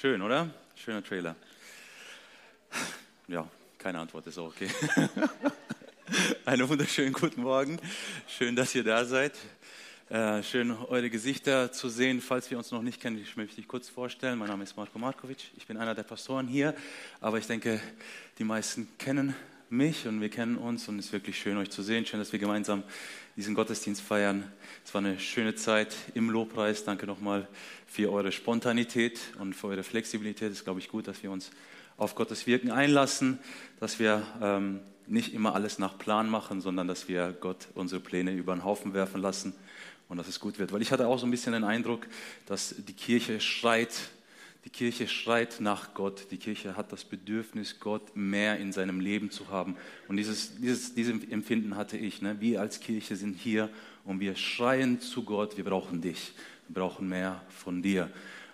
Schön, oder? Schöner Trailer. Ja, keine Antwort ist auch okay. Einen wunderschönen guten Morgen. Schön, dass ihr da seid. Äh, schön, eure Gesichter zu sehen. Falls wir uns noch nicht kennen, ich möchte mich kurz vorstellen. Mein Name ist Marko Markovic. Ich bin einer der Pastoren hier. Aber ich denke, die meisten kennen mich und wir kennen uns. Und es ist wirklich schön, euch zu sehen. Schön, dass wir gemeinsam diesen Gottesdienst feiern. Es war eine schöne Zeit im Lobpreis. Danke nochmal für eure Spontanität und für eure Flexibilität. Es ist, glaube ich, gut, dass wir uns auf Gottes Wirken einlassen, dass wir ähm, nicht immer alles nach Plan machen, sondern dass wir Gott unsere Pläne über den Haufen werfen lassen und dass es gut wird. Weil ich hatte auch so ein bisschen den Eindruck, dass die Kirche schreit, die Kirche schreit nach Gott. Die Kirche hat das Bedürfnis, Gott mehr in seinem Leben zu haben. Und dieses, dieses, dieses Empfinden hatte ich. Ne? Wir als Kirche sind hier und wir schreien zu Gott, wir brauchen dich. Wir brauchen mehr von dir.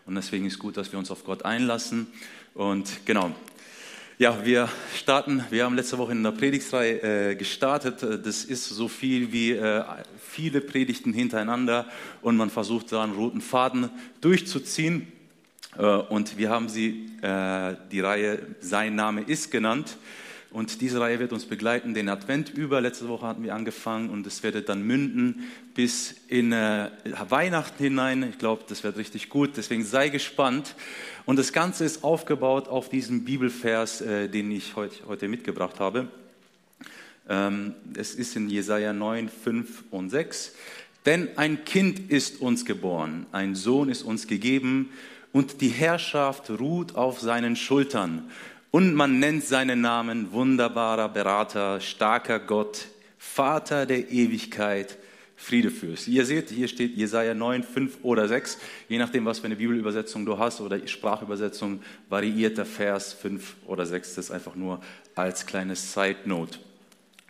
Und deswegen ist gut, dass wir uns auf Gott einlassen. Und genau, ja, wir starten, wir haben letzte Woche in der Predigtreihe äh, gestartet. Das ist so viel wie äh, viele Predigten hintereinander und man versucht da einen roten Faden durchzuziehen. Äh, und wir haben sie, äh, die Reihe Sein Name ist genannt. Und diese Reihe wird uns begleiten den Advent über. Letzte Woche hatten wir angefangen und es wird dann münden bis in äh, Weihnachten hinein. Ich glaube, das wird richtig gut. Deswegen sei gespannt. Und das Ganze ist aufgebaut auf diesem Bibelvers, den ich heute, heute mitgebracht habe. Ähm, es ist in Jesaja 9, 5 und 6. Denn ein Kind ist uns geboren, ein Sohn ist uns gegeben und die Herrschaft ruht auf seinen Schultern. Und man nennt seinen Namen wunderbarer Berater, starker Gott, Vater der Ewigkeit, Friedefürst. Ihr seht, hier steht Jesaja 9, 5 oder 6. Je nachdem, was für eine Bibelübersetzung du hast oder Sprachübersetzung, variiert der Vers 5 oder 6. Das ist einfach nur als kleines Side Note.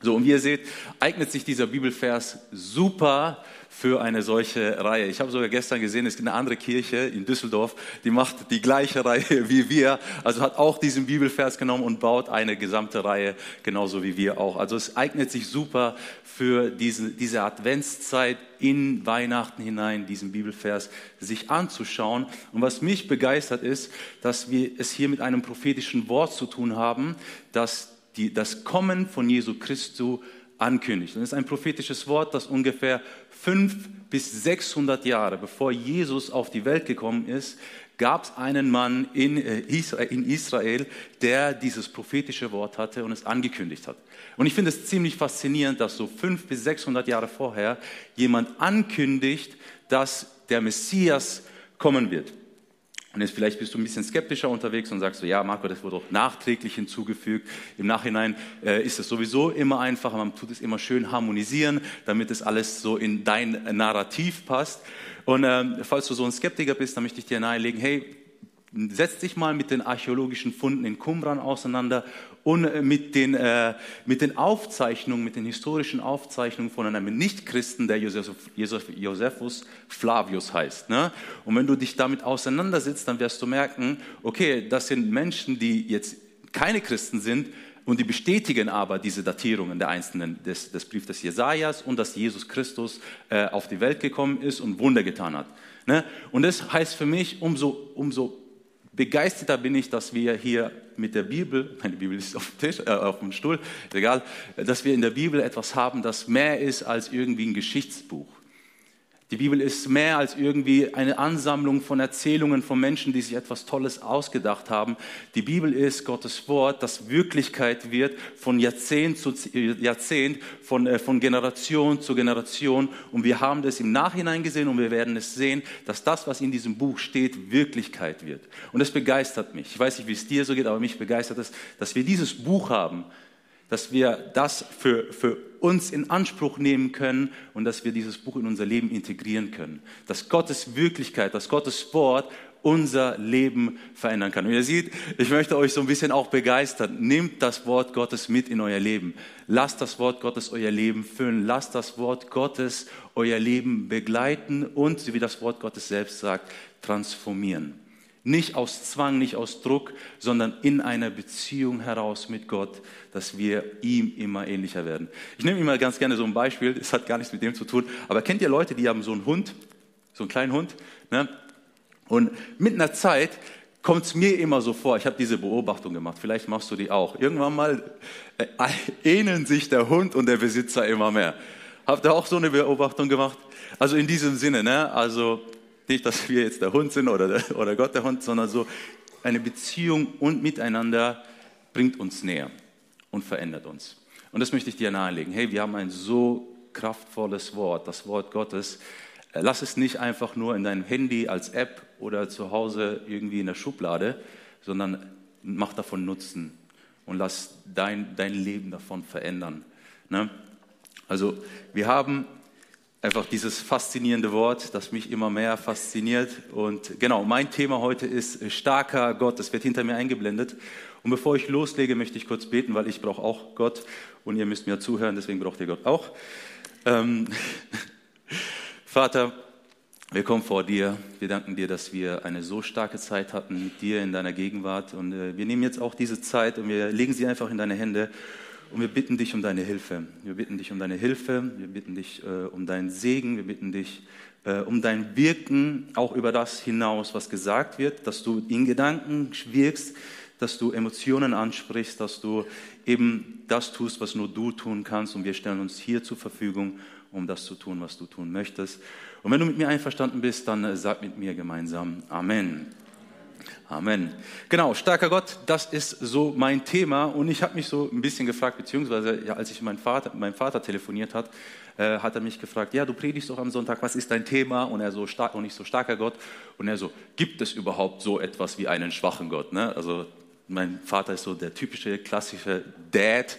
So, und wie ihr seht, eignet sich dieser Bibelvers super für eine solche Reihe. Ich habe sogar gestern gesehen, es gibt eine andere Kirche in Düsseldorf, die macht die gleiche Reihe wie wir, also hat auch diesen Bibelvers genommen und baut eine gesamte Reihe, genauso wie wir auch. Also es eignet sich super für diese, diese Adventszeit in Weihnachten hinein, diesen Bibelvers sich anzuschauen. Und was mich begeistert ist, dass wir es hier mit einem prophetischen Wort zu tun haben, das die, das Kommen von Jesu Christus ankündigt. Und das ist ein prophetisches Wort, das ungefähr fünf bis 600 Jahre bevor Jesus auf die Welt gekommen ist, gab es einen Mann in äh, Israel, der dieses prophetische Wort hatte und es angekündigt hat. Und ich finde es ziemlich faszinierend, dass so fünf bis 600 Jahre vorher jemand ankündigt, dass der Messias kommen wird. Und jetzt vielleicht bist du ein bisschen skeptischer unterwegs und sagst so, ja, Marco, das wurde auch nachträglich hinzugefügt. Im Nachhinein äh, ist es sowieso immer einfacher, man tut es immer schön harmonisieren, damit es alles so in dein Narrativ passt. Und äh, falls du so ein Skeptiker bist, dann möchte ich dir nahelegen, hey, setz dich mal mit den archäologischen Funden in Qumran auseinander und äh, mit den, äh, mit den Aufzeichnungen, mit den historischen Aufzeichnungen von einem Nichtchristen, der Joseph, Josephus Flavius heißt. Ne? Und wenn du dich damit auseinandersetzt, dann wirst du merken, okay, das sind Menschen, die jetzt keine Christen sind, und die bestätigen aber diese Datierungen der einzelnen des, des Briefs des Jesajas und dass Jesus Christus äh, auf die Welt gekommen ist und Wunder getan hat. Ne? Und das heißt für mich, umso, umso begeisterter bin ich, dass wir hier mit der Bibel, meine Bibel ist auf dem, Tisch, äh, auf dem Stuhl, egal, dass wir in der Bibel etwas haben, das mehr ist als irgendwie ein Geschichtsbuch. Die Bibel ist mehr als irgendwie eine Ansammlung von Erzählungen von Menschen, die sich etwas Tolles ausgedacht haben. Die Bibel ist Gottes Wort, das Wirklichkeit wird von Jahrzehnt zu Jahrzehnt, von, äh, von Generation zu Generation. Und wir haben das im Nachhinein gesehen und wir werden es sehen, dass das, was in diesem Buch steht, Wirklichkeit wird. Und es begeistert mich. Ich weiß nicht, wie es dir so geht, aber mich begeistert es, dass wir dieses Buch haben, dass wir das für, für uns in Anspruch nehmen können und dass wir dieses Buch in unser Leben integrieren können. Dass Gottes Wirklichkeit, dass Gottes Wort unser Leben verändern kann. Und ihr seht, ich möchte euch so ein bisschen auch begeistern. Nehmt das Wort Gottes mit in euer Leben. Lasst das Wort Gottes euer Leben füllen. Lasst das Wort Gottes euer Leben begleiten und, wie das Wort Gottes selbst sagt, transformieren. Nicht aus Zwang, nicht aus Druck, sondern in einer Beziehung heraus mit Gott, dass wir ihm immer ähnlicher werden. Ich nehme immer ganz gerne so ein Beispiel, das hat gar nichts mit dem zu tun, aber kennt ihr Leute, die haben so einen Hund, so einen kleinen Hund, ne? und mit einer Zeit kommt es mir immer so vor, ich habe diese Beobachtung gemacht, vielleicht machst du die auch. Irgendwann mal äh, ähneln sich der Hund und der Besitzer immer mehr. Habt ihr auch so eine Beobachtung gemacht? Also in diesem Sinne, ne? also nicht, dass wir jetzt der Hund sind oder, der, oder Gott der Hund, sondern so eine Beziehung und Miteinander bringt uns näher und verändert uns. Und das möchte ich dir nahelegen. Hey, wir haben ein so kraftvolles Wort, das Wort Gottes. Äh, lass es nicht einfach nur in deinem Handy als App oder zu Hause irgendwie in der Schublade, sondern mach davon Nutzen und lass dein, dein Leben davon verändern. Ne? Also wir haben einfach dieses faszinierende Wort, das mich immer mehr fasziniert. Und genau, mein Thema heute ist starker Gott. Das wird hinter mir eingeblendet. Und bevor ich loslege, möchte ich kurz beten, weil ich brauche auch Gott und ihr müsst mir zuhören, deswegen braucht ihr Gott auch. Ähm, Vater, wir kommen vor dir. Wir danken dir, dass wir eine so starke Zeit hatten mit dir in deiner Gegenwart. Und äh, wir nehmen jetzt auch diese Zeit und wir legen sie einfach in deine Hände. Und wir bitten dich um deine Hilfe. Wir bitten dich um deine Hilfe. Wir bitten dich äh, um deinen Segen. Wir bitten dich äh, um dein Wirken auch über das hinaus, was gesagt wird, dass du in Gedanken wirkst, dass du Emotionen ansprichst, dass du eben das tust, was nur du tun kannst. Und wir stellen uns hier zur Verfügung, um das zu tun, was du tun möchtest. Und wenn du mit mir einverstanden bist, dann äh, sag mit mir gemeinsam Amen. Amen. Genau, starker Gott, das ist so mein Thema. Und ich habe mich so ein bisschen gefragt, beziehungsweise ja, als ich meinen Vater, meinem Vater telefoniert hat, äh, hat er mich gefragt, ja, du predigst doch am Sonntag, was ist dein Thema? Und er so stark und ich so starker Gott. Und er so, gibt es überhaupt so etwas wie einen schwachen Gott? Ne? Also mein Vater ist so der typische klassische Dad,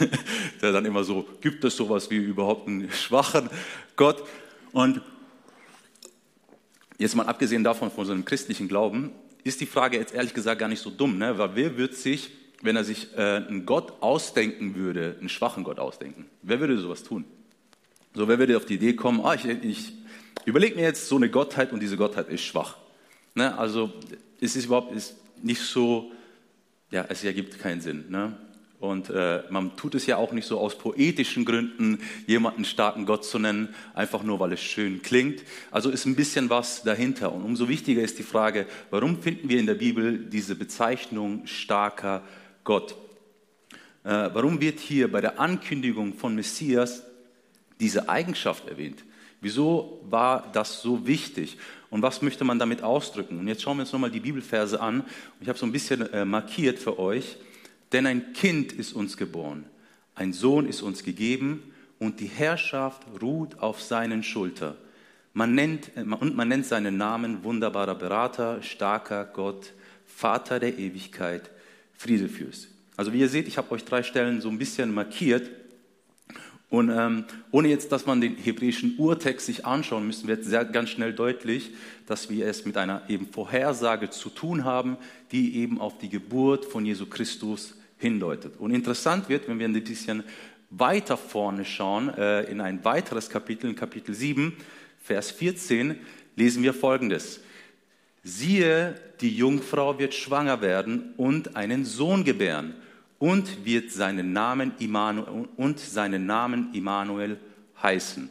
der dann immer so, gibt es sowas wie überhaupt einen schwachen Gott? Und jetzt mal abgesehen davon von so einem christlichen Glauben, ist die Frage jetzt ehrlich gesagt gar nicht so dumm, ne? weil wer würde sich, wenn er sich äh, einen Gott ausdenken würde, einen schwachen Gott ausdenken? Wer würde sowas tun? So, wer würde auf die Idee kommen, ah, ich, ich überlege mir jetzt so eine Gottheit und diese Gottheit ist schwach. Ne? Also es ist überhaupt ist nicht so ja, es ergibt keinen Sinn. Ne? Und äh, man tut es ja auch nicht so aus poetischen Gründen, jemanden starken Gott zu nennen, einfach nur, weil es schön klingt. Also ist ein bisschen was dahinter. Und umso wichtiger ist die Frage, warum finden wir in der Bibel diese Bezeichnung starker Gott? Äh, warum wird hier bei der Ankündigung von Messias diese Eigenschaft erwähnt? Wieso war das so wichtig? Und was möchte man damit ausdrücken? Und jetzt schauen wir uns nochmal die Bibelverse an. Ich habe so ein bisschen äh, markiert für euch. Denn ein Kind ist uns geboren, ein Sohn ist uns gegeben und die Herrschaft ruht auf seinen Schultern. Man nennt, äh, und man nennt seinen Namen wunderbarer Berater, starker Gott, Vater der Ewigkeit, Friedefürst. Also wie ihr seht, ich habe euch drei Stellen so ein bisschen markiert. Und ähm, ohne jetzt, dass man den hebräischen Urtext sich anschauen, müssen wir jetzt sehr, ganz schnell deutlich, dass wir es mit einer eben Vorhersage zu tun haben, die eben auf die Geburt von Jesu Christus hindeutet. Und interessant wird, wenn wir ein bisschen weiter vorne schauen, äh, in ein weiteres Kapitel, in Kapitel 7, Vers 14, lesen wir Folgendes. Siehe, die Jungfrau wird schwanger werden und einen Sohn gebären und wird seinen Namen Immanuel, und seinen Namen Immanuel heißen.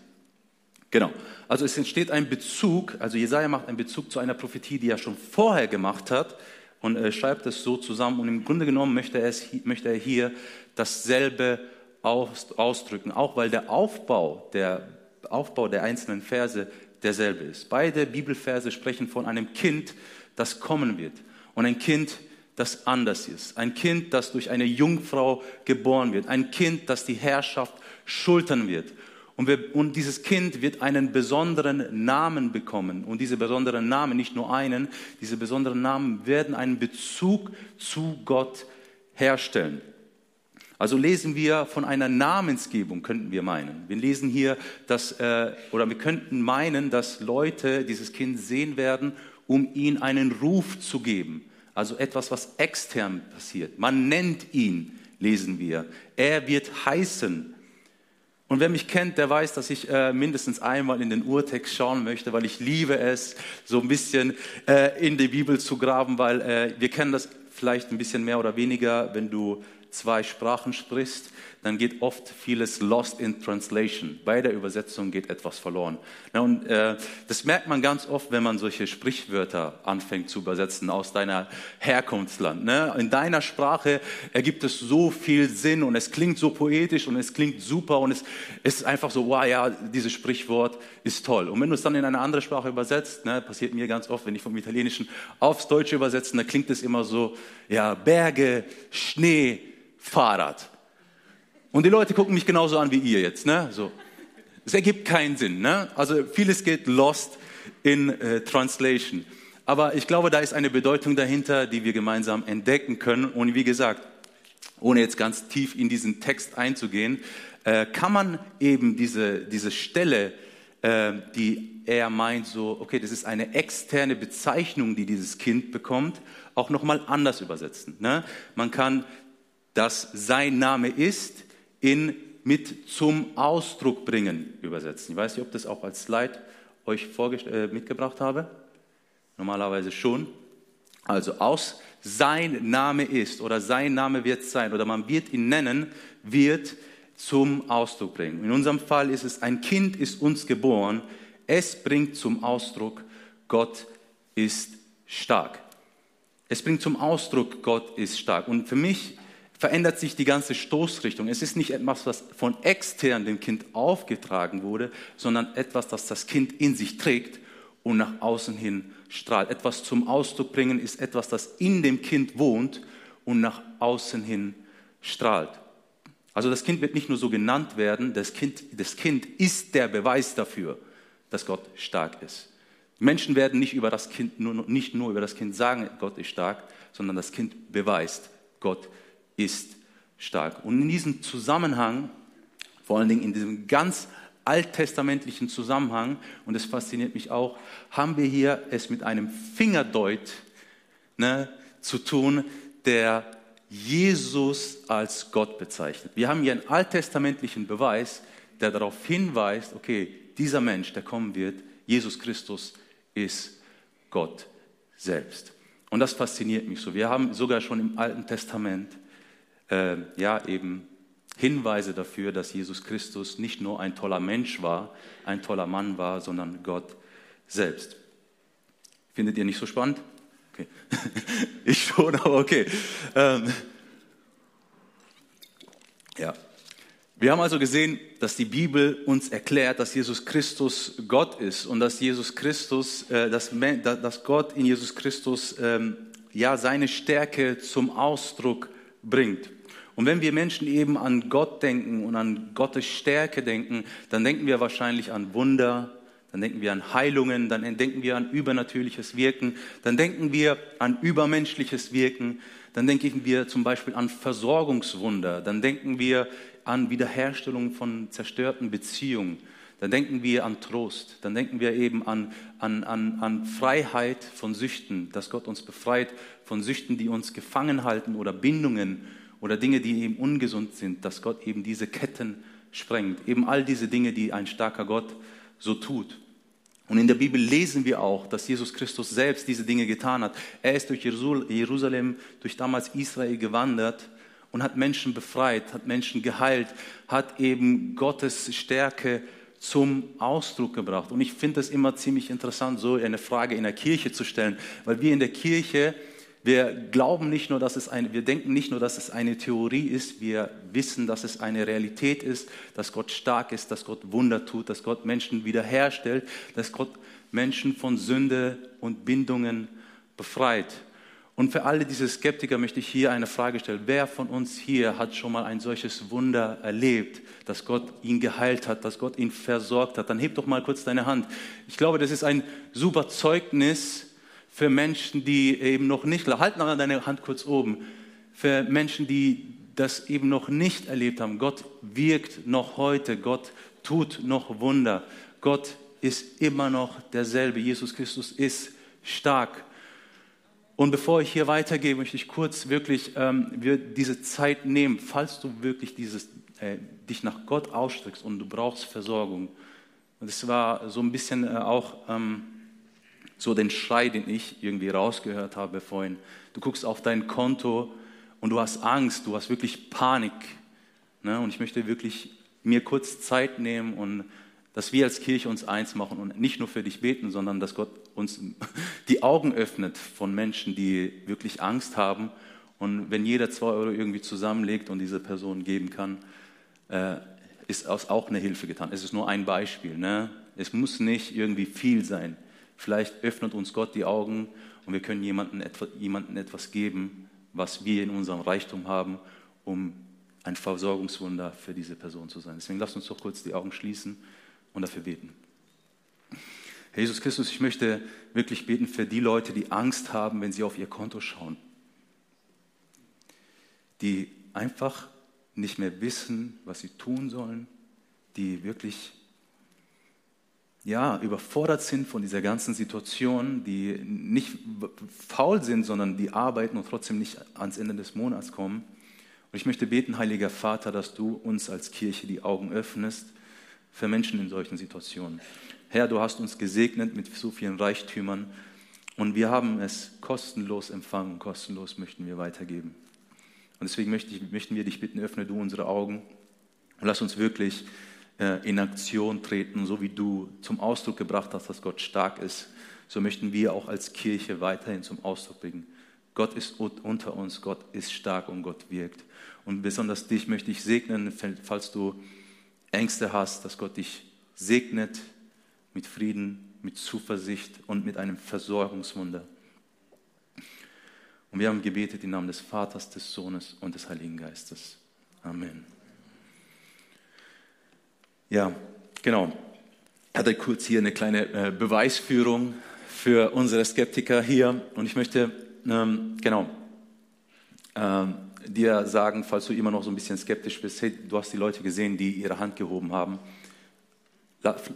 Genau. Also es entsteht ein Bezug, also Jesaja macht einen Bezug zu einer Prophetie, die er schon vorher gemacht hat und äh, schreibt es so zusammen. Und im Grunde genommen möchte er, es, möchte er hier dasselbe aus, ausdrücken, auch weil der Aufbau der, Aufbau der einzelnen Verse derselbe ist. Beide Bibelverse sprechen von einem Kind, das kommen wird. Und ein Kind, das anders ist. Ein Kind, das durch eine Jungfrau geboren wird. Ein Kind, das die Herrschaft schultern wird. Und, wir, und, dieses Kind wird einen besonderen Namen bekommen. Und diese besonderen Namen, nicht nur einen, diese besonderen Namen werden einen Bezug zu Gott herstellen. Also lesen wir von einer Namensgebung, könnten wir meinen. Wir lesen hier, dass, äh, oder wir könnten meinen, dass Leute dieses Kind sehen werden, um ihm einen Ruf zu geben. Also etwas, was extern passiert. Man nennt ihn, lesen wir. Er wird heißen. Und wer mich kennt, der weiß, dass ich äh, mindestens einmal in den Urtext schauen möchte, weil ich liebe es, so ein bisschen äh, in die Bibel zu graben, weil äh, wir kennen das vielleicht ein bisschen mehr oder weniger, wenn du zwei Sprachen sprichst, dann geht oft vieles lost in translation. Bei der Übersetzung geht etwas verloren. Und äh, das merkt man ganz oft, wenn man solche Sprichwörter anfängt zu übersetzen aus deiner Herkunftsland. Ne? In deiner Sprache ergibt es so viel Sinn und es klingt so poetisch und es klingt super und es, ist einfach so, wow, ja, dieses Sprichwort ist toll. Und wenn du es dann in eine andere Sprache übersetzt, ne, passiert mir ganz oft, wenn ich vom Italienischen aufs Deutsche übersetze, dann klingt es immer so, ja, Berge, Schnee, Fahrrad. Und die Leute gucken mich genauso an wie ihr jetzt. Ne? So. Es ergibt keinen Sinn. Ne? Also vieles geht lost in äh, Translation. Aber ich glaube, da ist eine Bedeutung dahinter, die wir gemeinsam entdecken können. Und wie gesagt, ohne jetzt ganz tief in diesen Text einzugehen, äh, kann man eben diese, diese Stelle, äh, die er meint, so, okay, das ist eine externe Bezeichnung, die dieses Kind bekommt, auch nochmal anders übersetzen. Ne? Man kann das sein Name ist, in mit zum Ausdruck bringen übersetzen. Ich weiß nicht, ob das auch als Slide euch äh, mitgebracht habe. Normalerweise schon. Also aus sein Name ist oder sein Name wird sein oder man wird ihn nennen, wird zum Ausdruck bringen. In unserem Fall ist es, ein Kind ist uns geboren. Es bringt zum Ausdruck, Gott ist stark. Es bringt zum Ausdruck, Gott ist stark. Und für mich verändert sich die ganze Stoßrichtung. Es ist nicht etwas, was von extern dem Kind aufgetragen wurde, sondern etwas, das das Kind in sich trägt und nach außen hin strahlt. Etwas zum Ausdruck bringen ist etwas, das in dem Kind wohnt und nach außen hin strahlt. Also das Kind wird nicht nur so genannt werden, das Kind, das kind ist der Beweis dafür, dass Gott stark ist. Menschen werden nicht, über das kind, nur, nicht nur über das Kind sagen, Gott ist stark, sondern das Kind beweist, Gott ist stark. Und in diesem Zusammenhang, vor allen Dingen in diesem ganz alttestamentlichen Zusammenhang, und das fasziniert mich auch, haben wir hier es mit einem Fingerdeut ne, zu tun, der Jesus als Gott bezeichnet. Wir haben hier einen alttestamentlichen Beweis, der darauf hinweist, okay, dieser Mensch, der kommen wird, Jesus Christus ist Gott selbst. Und das fasziniert mich so. Wir haben sogar schon im Alten Testament äh, ja eben Hinweise dafür, dass Jesus Christus nicht nur ein toller Mensch war, ein toller Mann war, sondern Gott selbst. Findet ihr nicht so spannend? Okay. ich schon, aber okay. Ähm, ja. Wir haben also gesehen, dass die Bibel uns erklärt, dass Jesus Christus Gott ist und dass Jesus Christus, äh, dass, Gott in Jesus Christus ähm, ja seine Stärke zum Ausdruck bringt. Und wenn wir Menschen eben an Gott denken und an Gottes Stärke denken, dann denken wir wahrscheinlich an Wunder, dann denken wir an Heilungen, dann denken wir an übernatürliches Wirken, dann denken wir an übermenschliches Wirken, dann denken wir zum Beispiel an Versorgungswunder, dann denken wir an Wiederherstellung von zerstörten Beziehungen, dann denken wir an Trost, dann denken wir eben an, an, an, an Freiheit von Süchten, dass Gott uns befreit von Süchten, die uns gefangen halten oder Bindungen oder Dinge, die eben ungesund sind, dass Gott eben diese Ketten sprengt. Eben all diese Dinge, die ein starker Gott so tut. Und in der Bibel lesen wir auch, dass Jesus Christus selbst diese Dinge getan hat. Er ist durch Jerusalem, durch damals Israel gewandert und hat Menschen befreit, hat Menschen geheilt, hat eben Gottes Stärke zum Ausdruck gebracht. Und ich finde es immer ziemlich interessant, so eine Frage in der Kirche zu stellen, weil wir in der Kirche wir glauben nicht nur, dass es eine, wir denken nicht nur, dass es eine Theorie ist, wir wissen, dass es eine Realität ist, dass Gott stark ist, dass Gott Wunder tut, dass Gott Menschen wiederherstellt, dass Gott Menschen von Sünde und Bindungen befreit. Und für alle diese Skeptiker möchte ich hier eine Frage stellen. Wer von uns hier hat schon mal ein solches Wunder erlebt, dass Gott ihn geheilt hat, dass Gott ihn versorgt hat? Dann heb doch mal kurz deine Hand. Ich glaube, das ist ein super Zeugnis für Menschen, die eben noch nicht, halt noch deine Hand kurz oben, für Menschen, die das eben noch nicht erlebt haben. Gott wirkt noch heute, Gott tut noch Wunder. Gott ist immer noch derselbe. Jesus Christus ist stark. Und bevor ich hier weitergehe, möchte ich kurz wirklich ähm, wir diese Zeit nehmen, falls du wirklich dieses, äh, dich nach Gott ausstreckst und du brauchst Versorgung. Und es war so ein bisschen äh, auch ähm, so den Schrei, den ich irgendwie rausgehört habe vorhin. Du guckst auf dein Konto und du hast Angst, du hast wirklich Panik. Ne? Und ich möchte wirklich mir kurz Zeit nehmen und dass wir als Kirche uns eins machen und nicht nur für dich beten, sondern dass Gott uns die Augen öffnet von Menschen, die wirklich Angst haben. Und wenn jeder zwei Euro irgendwie zusammenlegt und diese Person geben kann, äh, ist auch eine Hilfe getan. Es ist nur ein Beispiel. Ne? Es muss nicht irgendwie viel sein. Vielleicht öffnet uns Gott die Augen und wir können jemandem etwas, geben, was wir in unserem Reichtum haben, um ein Versorgungswunder für diese Person zu sein. Deswegen lasst uns doch kurz die Augen schließen und dafür beten. Herr Jesus Christus, ich möchte wirklich beten für die Leute, die Angst haben, wenn sie auf ihr Konto schauen. Die einfach nicht mehr wissen, was sie tun sollen, die wirklich ja, überfordert sind von dieser ganzen Situation, die nicht faul sind, sondern die arbeiten und trotzdem nicht ans Ende des Monats kommen. Und ich möchte beten, heiliger Vater, dass du uns als Kirche die Augen öffnest für Menschen in solchen Situationen. Herr, du hast uns gesegnet mit so vielen Reichtümern und wir haben es kostenlos empfangen kostenlos möchten wir weitergeben. Und deswegen möchten wir dich bitten, öffne du unsere Augen und lass uns wirklich in Aktion treten, so wie du zum Ausdruck gebracht hast, dass Gott stark ist. So möchten wir auch als Kirche weiterhin zum Ausdruck bringen. Gott ist unter uns, Gott ist stark und Gott wirkt. Und besonders dich möchte ich segnen, falls du Ängste hast, dass Gott dich segnet mit Frieden, mit Zuversicht und mit einem Versorgungswunder. Und wir haben gebetet im Namen des Vaters, des Sohnes und des Heiligen Geistes. Amen. Ja, genau. Ich hatte kurz hier eine kleine äh, Beweisführung für unsere Skeptiker hier und ich möchte, ähm, genau, ähm, dir sagen, falls du immer noch so ein bisschen skeptisch bist, hey, du hast die Leute gesehen, die ihre Hand gehoben haben.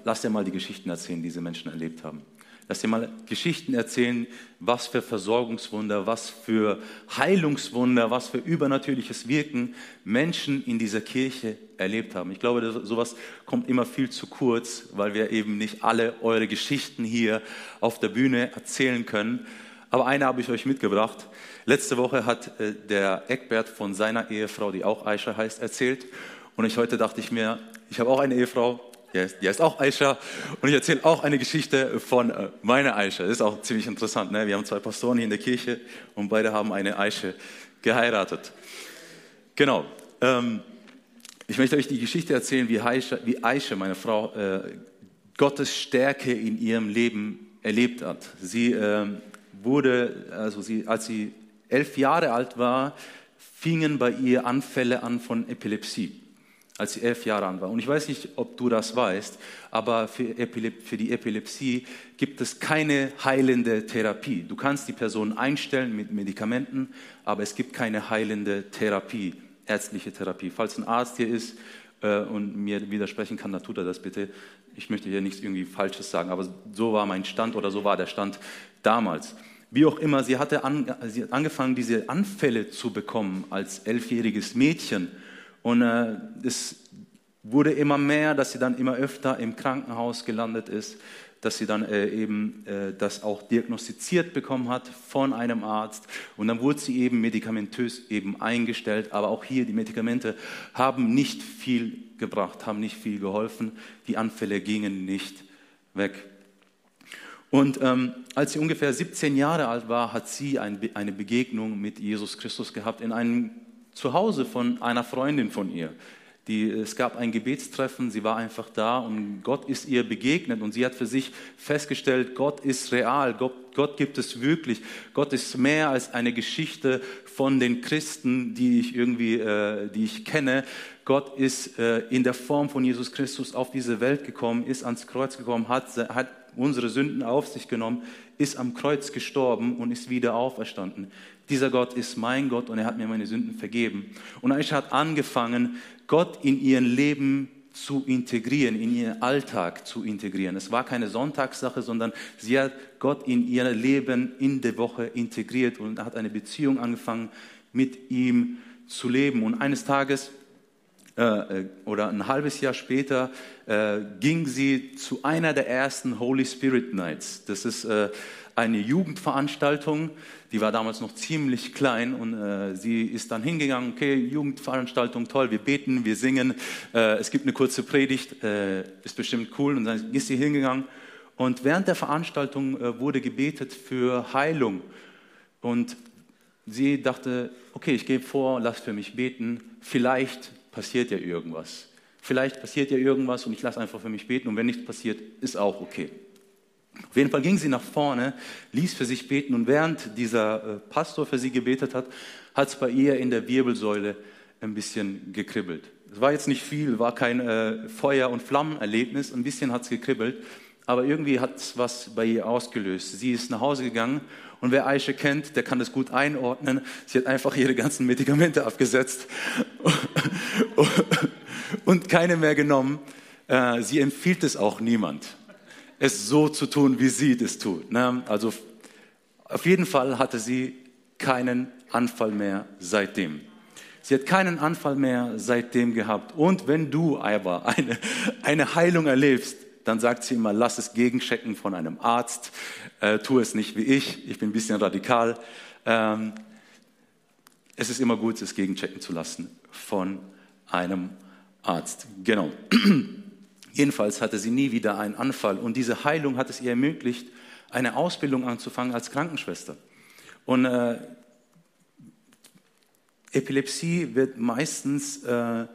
Lass dir mal die Geschichten erzählen, die diese Menschen erlebt haben. Lass dir mal Geschichten erzählen, was für Versorgungswunder, was für Heilungswunder, was für übernatürliches Wirken Menschen in dieser Kirche erlebt haben. Ich glaube, sowas kommt immer viel zu kurz, weil wir eben nicht alle eure Geschichten hier auf der Bühne erzählen können. Aber eine habe ich euch mitgebracht. Letzte Woche hat äh, der Eckbert von seiner Ehefrau, die auch Aisha heißt, erzählt. Und ich heute dachte ich mir, ich habe auch eine Ehefrau, die heißt auch Aisha. Und ich erzähle auch eine Geschichte von äh, meiner Aisha. Das ist auch ziemlich interessant. Ne? Wir haben zwei Pastoren hier in der Kirche und beide haben eine Aisha geheiratet. Genau. Ähm, ich möchte euch die Geschichte erzählen, wie Aisha, wie Aisha meine Frau, äh, Gottes Stärke in ihrem Leben erlebt hat. Sie äh, wurde, also sie, als sie elf Jahre alt war, fingen bei ihr Anfälle an von Epilepsie als sie elf Jahre alt war. Und ich weiß nicht, ob du das weißt, aber für, Epilep für, die Epilepsie gibt es keine heilende Therapie. Du kannst die Person einstellen mit Medikamenten, aber es gibt keine heilende Therapie, ärztliche Therapie. Falls ein Arzt hier ist äh, und mir widersprechen kann, dann tut er das bitte. Ich möchte hier nichts irgendwie Falsches sagen, aber so war mein Stand oder so war der Stand damals. Wie auch immer, sie hatte an, sie hat angefangen, diese Anfälle zu bekommen als elfjähriges Mädchen und äh, es wurde immer mehr, dass sie dann immer öfter im Krankenhaus gelandet ist, dass sie dann äh, eben äh, das auch diagnostiziert bekommen hat von einem Arzt. Und dann wurde sie eben medikamentös eben eingestellt. Aber auch hier, die Medikamente haben nicht viel gebracht, haben nicht viel geholfen. Die Anfälle gingen nicht weg. Und ähm, als sie ungefähr 17 Jahre alt war, hat sie ein, eine Begegnung mit Jesus Christus gehabt in einem zu Hause von einer Freundin von ihr. Die, es gab ein Gebetstreffen, sie war einfach da und Gott ist ihr begegnet und sie hat für sich festgestellt, Gott ist real, Gott, Gott gibt es wirklich, Gott ist mehr als eine Geschichte von den Christen, die ich irgendwie, äh, die ich kenne. Gott ist äh, in der Form von Jesus Christus auf diese Welt gekommen, ist ans Kreuz gekommen, hat, hat unsere Sünden auf sich genommen, ist am Kreuz gestorben und ist wieder auferstanden. Dieser Gott ist mein Gott und er hat mir meine Sünden vergeben. Und Aisha hat angefangen, Gott in ihr Leben zu integrieren, in ihren Alltag zu integrieren. Es war keine Sonntagssache, sondern sie hat Gott in ihr Leben in der Woche integriert und hat eine Beziehung angefangen, mit ihm zu leben. Und eines Tages äh, äh oder ein halbes Jahr später äh, ging sie zu einer der ersten Holy Spirit Nights. Das ist äh, eine Jugendveranstaltung, die war damals noch ziemlich klein und äh, sie ist dann hingegangen, okay, Jugendveranstaltung, toll, wir beten, wir singen, äh, es gibt eine kurze Predigt, äh, ist bestimmt cool und dann ist sie hingegangen und während der Veranstaltung äh, wurde gebetet für Heilung und sie dachte, okay, ich gehe vor, lass für mich beten, vielleicht passiert ja irgendwas. Vielleicht passiert ja irgendwas und ich lasse einfach für mich beten und wenn nichts passiert, ist auch okay. Auf jeden Fall ging sie nach vorne, ließ für sich beten und während dieser äh, Pastor für sie gebetet hat, hat es bei ihr in der Wirbelsäule ein bisschen gekribbelt. Es war jetzt nicht viel, war kein äh, Feuer- und Flammenerlebnis, ein bisschen hat es gekribbelt, aber irgendwie hat es was bei ihr ausgelöst. Sie ist nach Hause gegangen und wer Aisha kennt, der kann das gut einordnen. Sie hat einfach ihre ganzen Medikamente abgesetzt und keine mehr genommen. Äh, sie empfiehlt es auch niemand es so zu tun, wie sie es tut. Ne? Also auf jeden Fall hatte sie keinen Anfall mehr seitdem. Sie hat keinen Anfall mehr seitdem gehabt. Und wenn du aber eine, eine Heilung erlebst, dann sagt sie immer, lass es gegenchecken von einem Arzt, äh, tu es nicht wie ich, ich bin ein bisschen radikal. Ähm, es ist immer gut, es gegenchecken zu lassen von einem Arzt. Genau. Jedenfalls hatte sie nie wieder einen Anfall und diese Heilung hat es ihr ermöglicht, eine Ausbildung anzufangen als Krankenschwester. Und äh, Epilepsie wird meistens äh,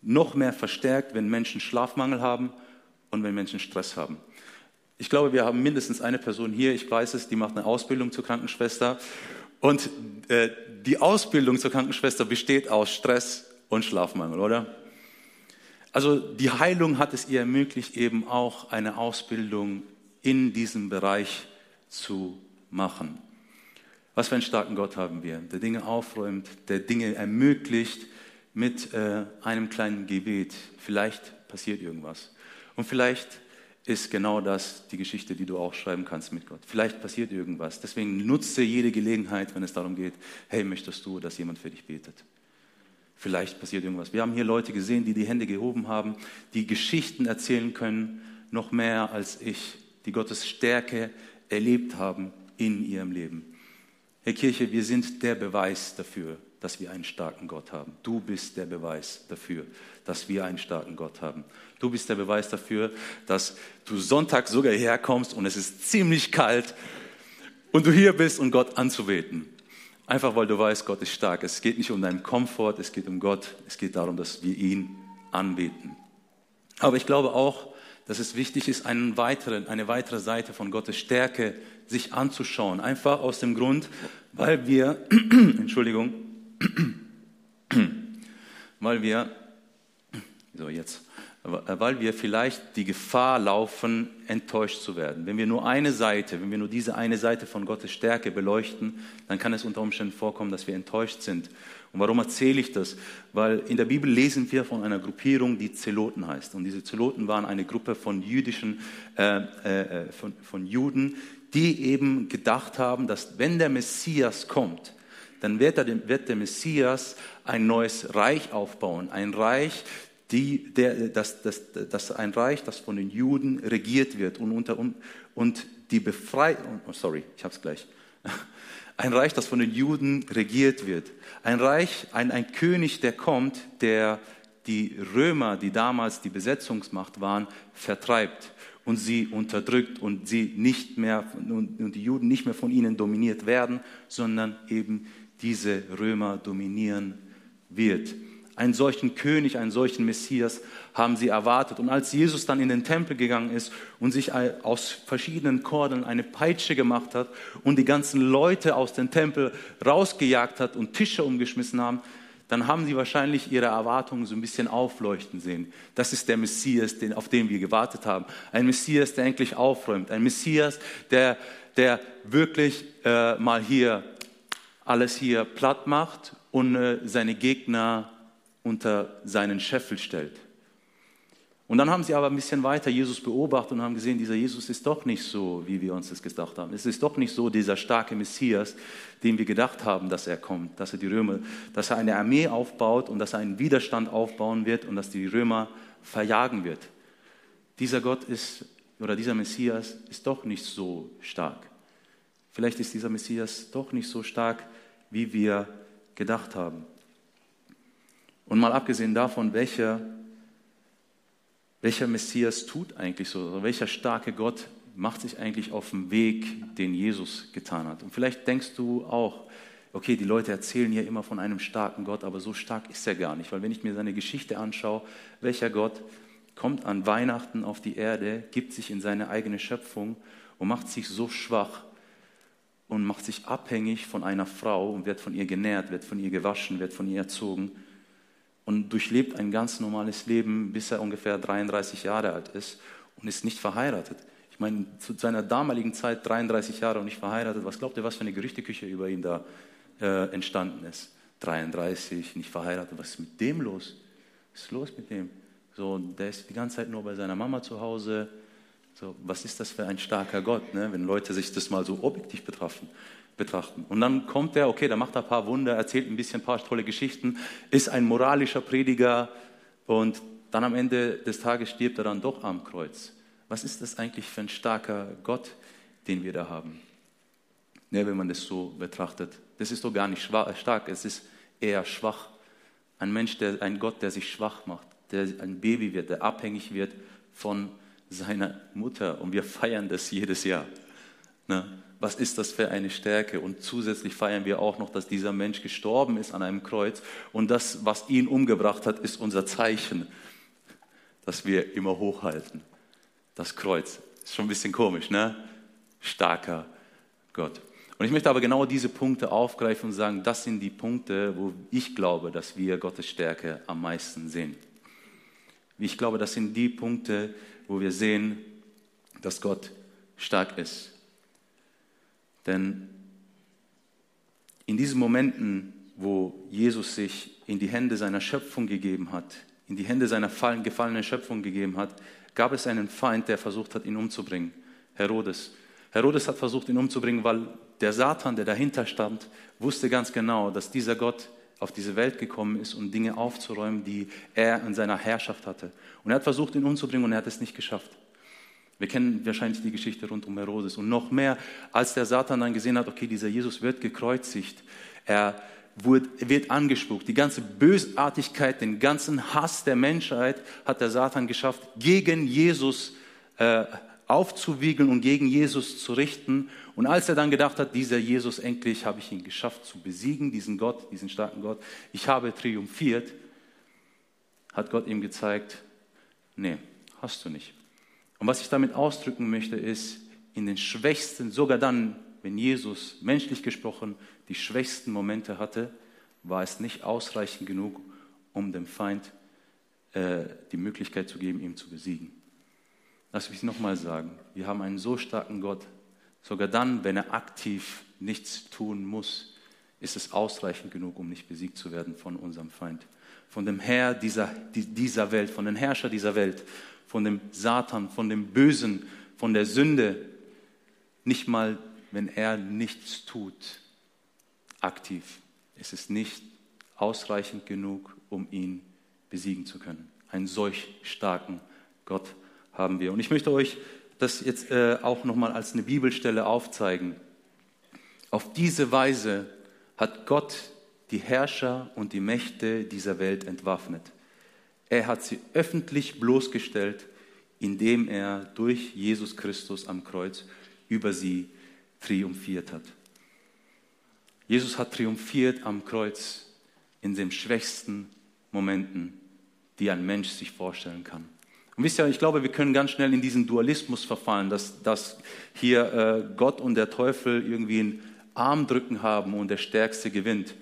noch mehr verstärkt, wenn Menschen Schlafmangel haben und wenn Menschen Stress haben. Ich glaube, wir haben mindestens eine Person hier, ich weiß es, die macht eine Ausbildung zur Krankenschwester. Und äh, die Ausbildung zur Krankenschwester besteht aus Stress und Schlafmangel, oder? Also die Heilung hat es ihr ermöglicht, eben auch eine Ausbildung in diesem Bereich zu machen. Was für einen starken Gott haben wir, der Dinge aufräumt, der Dinge ermöglicht mit äh, einem kleinen Gebet. Vielleicht passiert irgendwas. Und vielleicht ist genau das die Geschichte, die du auch schreiben kannst mit Gott. Vielleicht passiert irgendwas. Deswegen nutze jede Gelegenheit, wenn es darum geht, hey, möchtest du, dass jemand für dich betet? Vielleicht passiert irgendwas. Wir haben hier Leute gesehen, die die Hände gehoben haben, die Geschichten erzählen können, noch mehr als ich, die Gottes Stärke erlebt haben in ihrem Leben. Herr Kirche, wir sind der Beweis dafür, dass wir einen starken Gott haben. Du bist der Beweis dafür, dass wir einen starken Gott haben. Du bist der Beweis dafür, dass du Sonntag sogar herkommst und es ist ziemlich kalt und du hier bist, um Gott anzubeten. Einfach weil du weißt, Gott ist stark. Es geht nicht um deinen Komfort, es geht um Gott. Es geht darum, dass wir ihn anbeten. Aber ich glaube auch, dass es wichtig ist, einen weiteren, eine weitere Seite von Gottes Stärke sich anzuschauen. Einfach aus dem Grund, weil wir, Entschuldigung, weil wir, so jetzt, weil wir vielleicht die Gefahr laufen, enttäuscht zu werden. Wenn wir nur eine Seite, wenn wir nur diese eine Seite von Gottes Stärke beleuchten, dann kann es unter Umständen vorkommen, dass wir enttäuscht sind. Und warum erzähle ich das? Weil in der Bibel lesen wir von einer Gruppierung, die Zeloten heißt. Und diese Zeloten waren eine Gruppe von jüdischen, äh, äh, von, von Juden, die eben gedacht haben, dass wenn der Messias kommt, dann wird der Messias ein neues Reich aufbauen. Ein Reich, die, der, das, das, das ein Reich, das von den Juden regiert wird und, unter, und die Befreiung, oh, sorry, ich habe es gleich, ein Reich, das von den Juden regiert wird. Ein Reich, ein, ein König, der kommt, der die Römer, die damals die Besetzungsmacht waren, vertreibt und sie unterdrückt und sie nicht mehr und die Juden nicht mehr von ihnen dominiert werden, sondern eben diese Römer dominieren wird. Einen solchen König, einen solchen Messias haben sie erwartet. Und als Jesus dann in den Tempel gegangen ist und sich aus verschiedenen Kordeln eine Peitsche gemacht hat und die ganzen Leute aus dem Tempel rausgejagt hat und Tische umgeschmissen haben, dann haben sie wahrscheinlich ihre Erwartungen so ein bisschen aufleuchten sehen. Das ist der Messias, auf den wir gewartet haben. Ein Messias, der endlich aufräumt. Ein Messias, der, der wirklich äh, mal hier alles hier platt macht und äh, seine Gegner unter seinen Scheffel stellt. Und dann haben sie aber ein bisschen weiter Jesus beobachtet und haben gesehen, dieser Jesus ist doch nicht so, wie wir uns das gedacht haben. Es ist doch nicht so dieser starke Messias, den wir gedacht haben, dass er kommt, dass er die Römer, dass er eine Armee aufbaut und dass er einen Widerstand aufbauen wird und dass die Römer verjagen wird. Dieser Gott ist oder dieser Messias ist doch nicht so stark. Vielleicht ist dieser Messias doch nicht so stark, wie wir gedacht haben. Und mal abgesehen davon, welcher, welcher Messias tut eigentlich so, oder welcher starke Gott macht sich eigentlich auf den Weg, den Jesus getan hat. Und vielleicht denkst du auch, okay, die Leute erzählen hier immer von einem starken Gott, aber so stark ist er gar nicht, weil wenn ich mir seine Geschichte anschaue, welcher Gott kommt an Weihnachten auf die Erde, gibt sich in seine eigene Schöpfung und macht sich so schwach und macht sich abhängig von einer Frau und wird von ihr genährt, wird von ihr gewaschen, wird von ihr erzogen und durchlebt ein ganz normales Leben, bis er ungefähr 33 Jahre alt ist und ist nicht verheiratet. Ich meine, zu seiner damaligen Zeit 33 Jahre und nicht verheiratet. Was glaubt ihr, was für eine Gerüchteküche über ihn da äh, entstanden ist? 33, nicht verheiratet. Was ist mit dem los? Was ist los mit dem? So, der ist die ganze Zeit nur bei seiner Mama zu Hause. So, was ist das für ein starker Gott, ne? wenn Leute sich das mal so objektiv betrachten? Betrachten. Und dann kommt er, okay, da macht er ein paar Wunder, erzählt ein bisschen ein paar tolle Geschichten, ist ein moralischer Prediger und dann am Ende des Tages stirbt er dann doch am Kreuz. Was ist das eigentlich für ein starker Gott, den wir da haben? Ja, wenn man das so betrachtet. Das ist doch gar nicht stark, es ist eher schwach. Ein Mensch, der, ein Gott, der sich schwach macht, der ein Baby wird, der abhängig wird von seiner Mutter. Und wir feiern das jedes Jahr. Ne? Was ist das für eine Stärke? Und zusätzlich feiern wir auch noch, dass dieser Mensch gestorben ist an einem Kreuz. Und das, was ihn umgebracht hat, ist unser Zeichen, das wir immer hochhalten. Das Kreuz. Ist schon ein bisschen komisch, ne? Starker Gott. Und ich möchte aber genau diese Punkte aufgreifen und sagen, das sind die Punkte, wo ich glaube, dass wir Gottes Stärke am meisten sehen. Ich glaube, das sind die Punkte, wo wir sehen, dass Gott stark ist. Denn in diesen Momenten, wo Jesus sich in die Hände seiner Schöpfung gegeben hat, in die Hände seiner gefallenen Schöpfung gegeben hat, gab es einen Feind, der versucht hat, ihn umzubringen, Herodes. Herodes hat versucht, ihn umzubringen, weil der Satan, der dahinter stand, wusste ganz genau, dass dieser Gott auf diese Welt gekommen ist, um Dinge aufzuräumen, die er in seiner Herrschaft hatte. Und er hat versucht, ihn umzubringen und er hat es nicht geschafft. Wir kennen wahrscheinlich die Geschichte rund um Herodes. Und noch mehr, als der Satan dann gesehen hat, okay, dieser Jesus wird gekreuzigt, er wird angespuckt. Die ganze Bösartigkeit, den ganzen Hass der Menschheit hat der Satan geschafft, gegen Jesus äh, aufzuwiegeln und gegen Jesus zu richten. Und als er dann gedacht hat, dieser Jesus, endlich habe ich ihn geschafft zu besiegen, diesen Gott, diesen starken Gott, ich habe triumphiert, hat Gott ihm gezeigt, nee, hast du nicht. Und was ich damit ausdrücken möchte, ist, in den schwächsten, sogar dann, wenn Jesus menschlich gesprochen die schwächsten Momente hatte, war es nicht ausreichend genug, um dem Feind äh, die Möglichkeit zu geben, ihn zu besiegen. Lass mich nochmal sagen, wir haben einen so starken Gott, sogar dann, wenn er aktiv nichts tun muss, ist es ausreichend genug, um nicht besiegt zu werden von unserem Feind, von dem Herr dieser, dieser Welt, von dem Herrscher dieser Welt, von dem Satan, von dem Bösen, von der Sünde, nicht mal, wenn er nichts tut, aktiv. Es ist nicht ausreichend genug, um ihn besiegen zu können. Einen solch starken Gott haben wir. Und ich möchte euch das jetzt äh, auch nochmal als eine Bibelstelle aufzeigen. Auf diese Weise hat Gott die Herrscher und die Mächte dieser Welt entwaffnet. Er hat sie öffentlich bloßgestellt, indem er durch Jesus Christus am Kreuz über sie triumphiert hat. Jesus hat triumphiert am Kreuz in den schwächsten Momenten, die ein Mensch sich vorstellen kann. Und wisst ihr, ich glaube, wir können ganz schnell in diesen Dualismus verfallen, dass, dass hier äh, Gott und der Teufel irgendwie ein Armdrücken haben und der Stärkste gewinnt.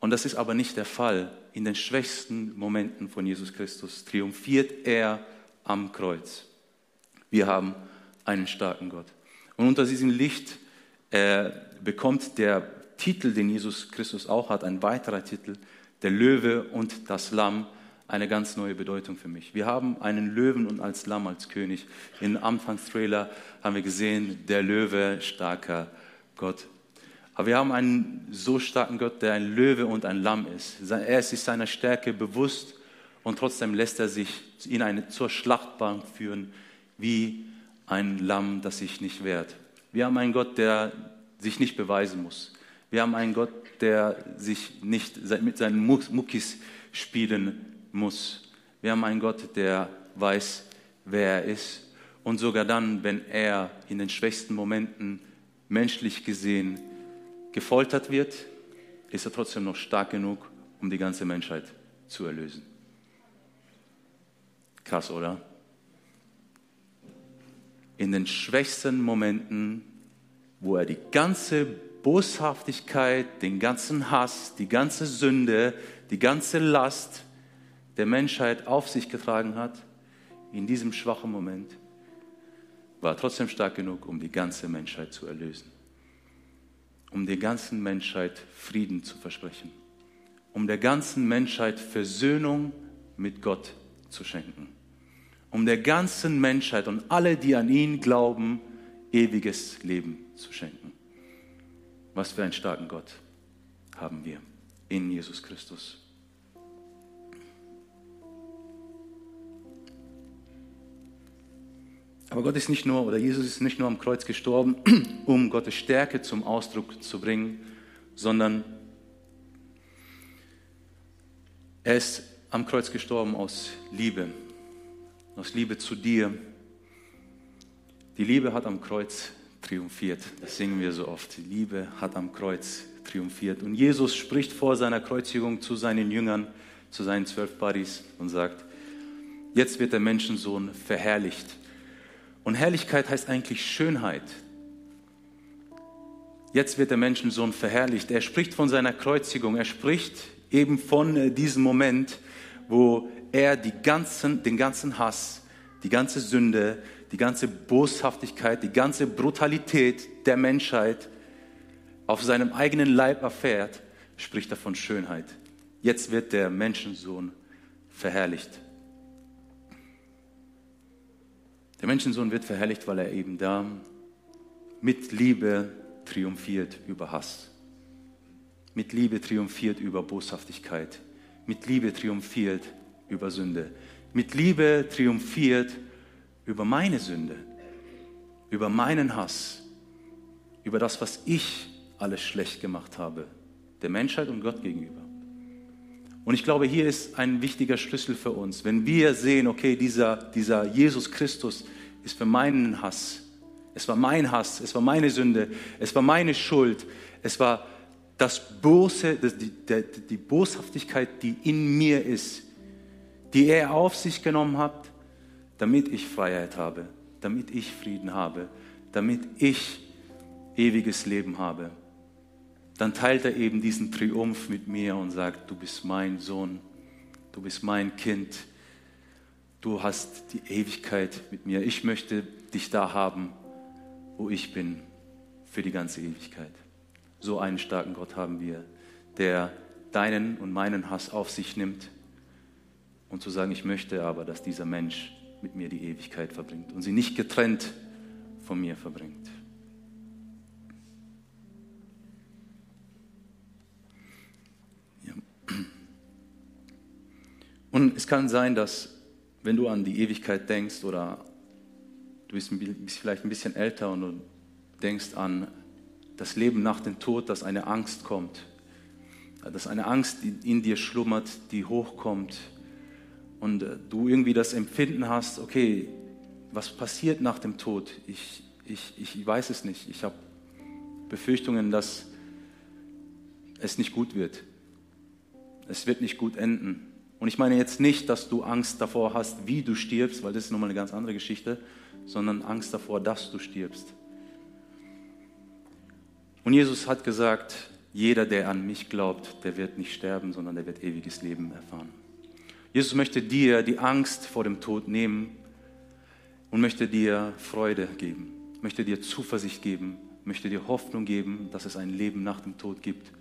Und das ist aber nicht der Fall. In den schwächsten Momenten von Jesus Christus triumphiert er am Kreuz. Wir haben einen starken Gott. Und unter diesem Licht äh, bekommt der Titel, den Jesus Christus auch hat, ein weiterer Titel, der Löwe und das Lamm, eine ganz neue Bedeutung für mich. Wir haben einen Löwen und als Lamm als König. Im Anfangstrailer haben wir gesehen, der Löwe, starker Gott. Aber wir haben einen so starken Gott, der ein Löwe und ein Lamm ist. Er ist sich seiner Stärke bewusst und trotzdem lässt er sich in eine, zur Schlachtbank führen, wie ein Lamm, das sich nicht wehrt. Wir haben einen Gott, der sich nicht beweisen muss. Wir haben einen Gott, der sich nicht mit seinen Muckis spielen muss. Wir haben einen Gott, der weiß, wer er ist. Und sogar dann, wenn er in den schwächsten Momenten menschlich gesehen gefoltert wird, ist er trotzdem noch stark genug, um die ganze Menschheit zu erlösen. Krass, oder? In den schwächsten Momenten, wo er die ganze Boshaftigkeit, den ganzen Hass, die ganze Sünde, die ganze Last der Menschheit auf sich getragen hat, in diesem schwachen Moment, war er trotzdem stark genug, um die ganze Menschheit zu erlösen. Um der ganzen Menschheit Frieden zu versprechen. Um der ganzen Menschheit Versöhnung mit Gott zu schenken. Um der ganzen Menschheit und alle, die an ihn glauben, ewiges Leben zu schenken. Was für einen starken Gott haben wir in Jesus Christus. Aber Gott ist nicht nur, oder Jesus ist nicht nur am Kreuz gestorben, um Gottes Stärke zum Ausdruck zu bringen, sondern er ist am Kreuz gestorben aus Liebe, aus Liebe zu dir. Die Liebe hat am Kreuz triumphiert. Das singen wir so oft. Die Liebe hat am Kreuz triumphiert. Und Jesus spricht vor seiner Kreuzigung zu seinen Jüngern, zu seinen zwölf Buddies und sagt, jetzt wird der Menschensohn verherrlicht. Und Herrlichkeit heißt eigentlich Schönheit. Jetzt wird der Menschensohn verherrlicht. Er spricht von seiner Kreuzigung. Er spricht eben von äh, diesem Moment, wo er ganzen, den ganzen Hass, die ganze Sünde, die ganze Boshaftigkeit, die ganze Brutalität der Menschheit auf seinem eigenen Leib erfährt, spricht er von Schönheit. Jetzt wird der Menschensohn verherrlicht. Der Menschensohn wird verherrlicht, weil er eben da mit Liebe triumphiert über Hass. Mit Liebe triumphiert über Boshaftigkeit. Mit Liebe triumphiert über Sünde. Mit Liebe triumphiert über meine Sünde, über meinen Hass, über das, was ich alles schlecht gemacht habe, der Menschheit und Gott gegenüber. Und ich glaube, hier ist ein wichtiger Schlüssel für uns. Wenn wir sehen, okay, dieser, dieser Jesus Christus ist für meinen Hass, es war mein Hass, es war meine Sünde, es war meine Schuld, es war das Bose, die, die, die Boshaftigkeit, die in mir ist, die er auf sich genommen hat, damit ich Freiheit habe, damit ich Frieden habe, damit ich ewiges Leben habe. Dann teilt er eben diesen Triumph mit mir und sagt, du bist mein Sohn, du bist mein Kind, du hast die Ewigkeit mit mir. Ich möchte dich da haben, wo ich bin, für die ganze Ewigkeit. So einen starken Gott haben wir, der deinen und meinen Hass auf sich nimmt und zu sagen, ich möchte aber, dass dieser Mensch mit mir die Ewigkeit verbringt und sie nicht getrennt von mir verbringt. Und es kann sein, dass wenn du an die Ewigkeit denkst oder du bist, bist vielleicht ein bisschen älter und du denkst an das Leben nach dem Tod, dass eine Angst kommt, dass eine Angst in dir schlummert, die hochkommt, und äh, du irgendwie das Empfinden hast, okay, was passiert nach dem Tod? Ich, ich, ich weiß es nicht. Ich habe Befürchtungen, dass es nicht gut wird. Es wird nicht gut enden. Und ich meine jetzt nicht, dass du Angst davor hast, wie du stirbst, weil das ist nochmal eine ganz andere Geschichte, sondern Angst davor, dass du stirbst. Und Jesus hat gesagt, jeder, der an mich glaubt, der wird nicht sterben, sondern der wird ewiges Leben erfahren. Jesus möchte dir die Angst vor dem Tod nehmen und möchte dir Freude geben, möchte dir Zuversicht geben, möchte dir Hoffnung geben, dass es ein Leben nach dem Tod gibt.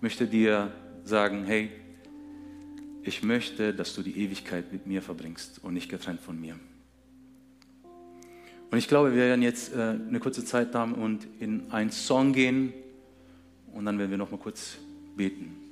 Möchte dir sagen, hey, ich möchte, dass du die Ewigkeit mit mir verbringst und nicht getrennt von mir. Und ich glaube, wir werden jetzt äh, eine kurze Zeit haben und in einen Song gehen und dann werden wir noch mal kurz beten.